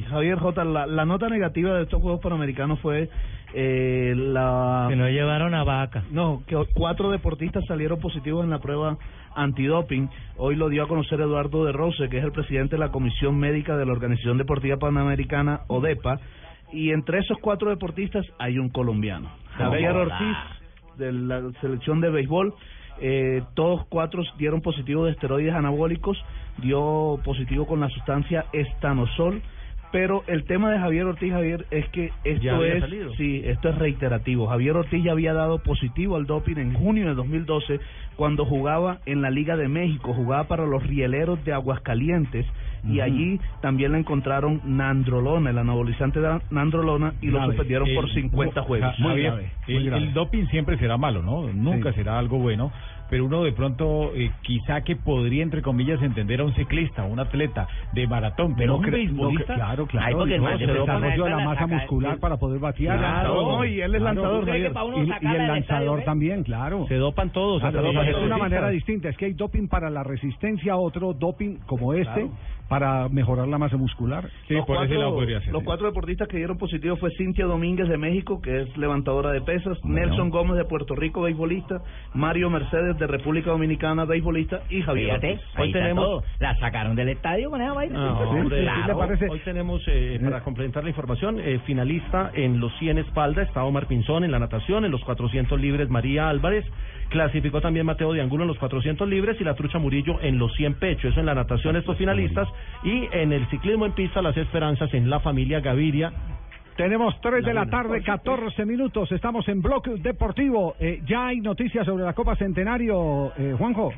Javier J, la, la nota negativa de estos Juegos Panamericanos fue eh, la... Que no llevaron a vaca. No, que cuatro deportistas salieron positivos en la prueba antidoping. Hoy lo dio a conocer Eduardo de Rose, que es el presidente de la Comisión Médica de la Organización Deportiva Panamericana, ODEPA, y entre esos cuatro deportistas hay un colombiano, Javier Ortiz, de la selección de béisbol. Eh, todos cuatro dieron positivo de esteroides anabólicos, dio positivo con la sustancia estanosol pero el tema de Javier Ortiz, Javier, es que esto es, sí, esto es reiterativo. Javier Ortiz ya había dado positivo al doping en junio de 2012 cuando jugaba en la Liga de México, jugaba para los Rieleros de Aguascalientes y allí también le encontraron nandrolona, el anabolizante de nandrolona y lo suspendieron por 50 juegos. Muy bien. El, doping siempre será malo, ¿no? Nunca será algo bueno pero uno de pronto eh, quizá que podría entre comillas entender a un ciclista, un atleta de maratón, pero un beisbolista, claro, claro, porque no, se la masa muscular para poder batear. Claro, y él es lanzador, y, el lanzador también, claro. Se dopan todos. es una manera distinta, es que hay doping para la resistencia, otro doping como este para mejorar la masa muscular. Sí, los, cuatro, los cuatro deportistas que dieron positivo fue Cintia Domínguez de México, que es levantadora de pesas, Nelson Gómez de Puerto Rico, beisbolista, Mario Mercedes de República Dominicana, beisbolista, y Javier. Fíjate, hoy tenemos, la sacaron del estadio con esa Hoy tenemos, eh, para complementar la información, eh, finalista en los 100 espalda está Omar Pinzón en la natación, en los 400 libres María Álvarez, clasificó también Mateo de Angulo en los 400 libres y la Trucha Murillo en los 100 pechos, eso en la natación estos finalistas y en el ciclismo en pista las esperanzas en la familia Gaviria. Tenemos 3 de la tarde, 14 minutos. Estamos en Bloque Deportivo. Eh, ya hay noticias sobre la Copa Centenario, eh, Juanjo.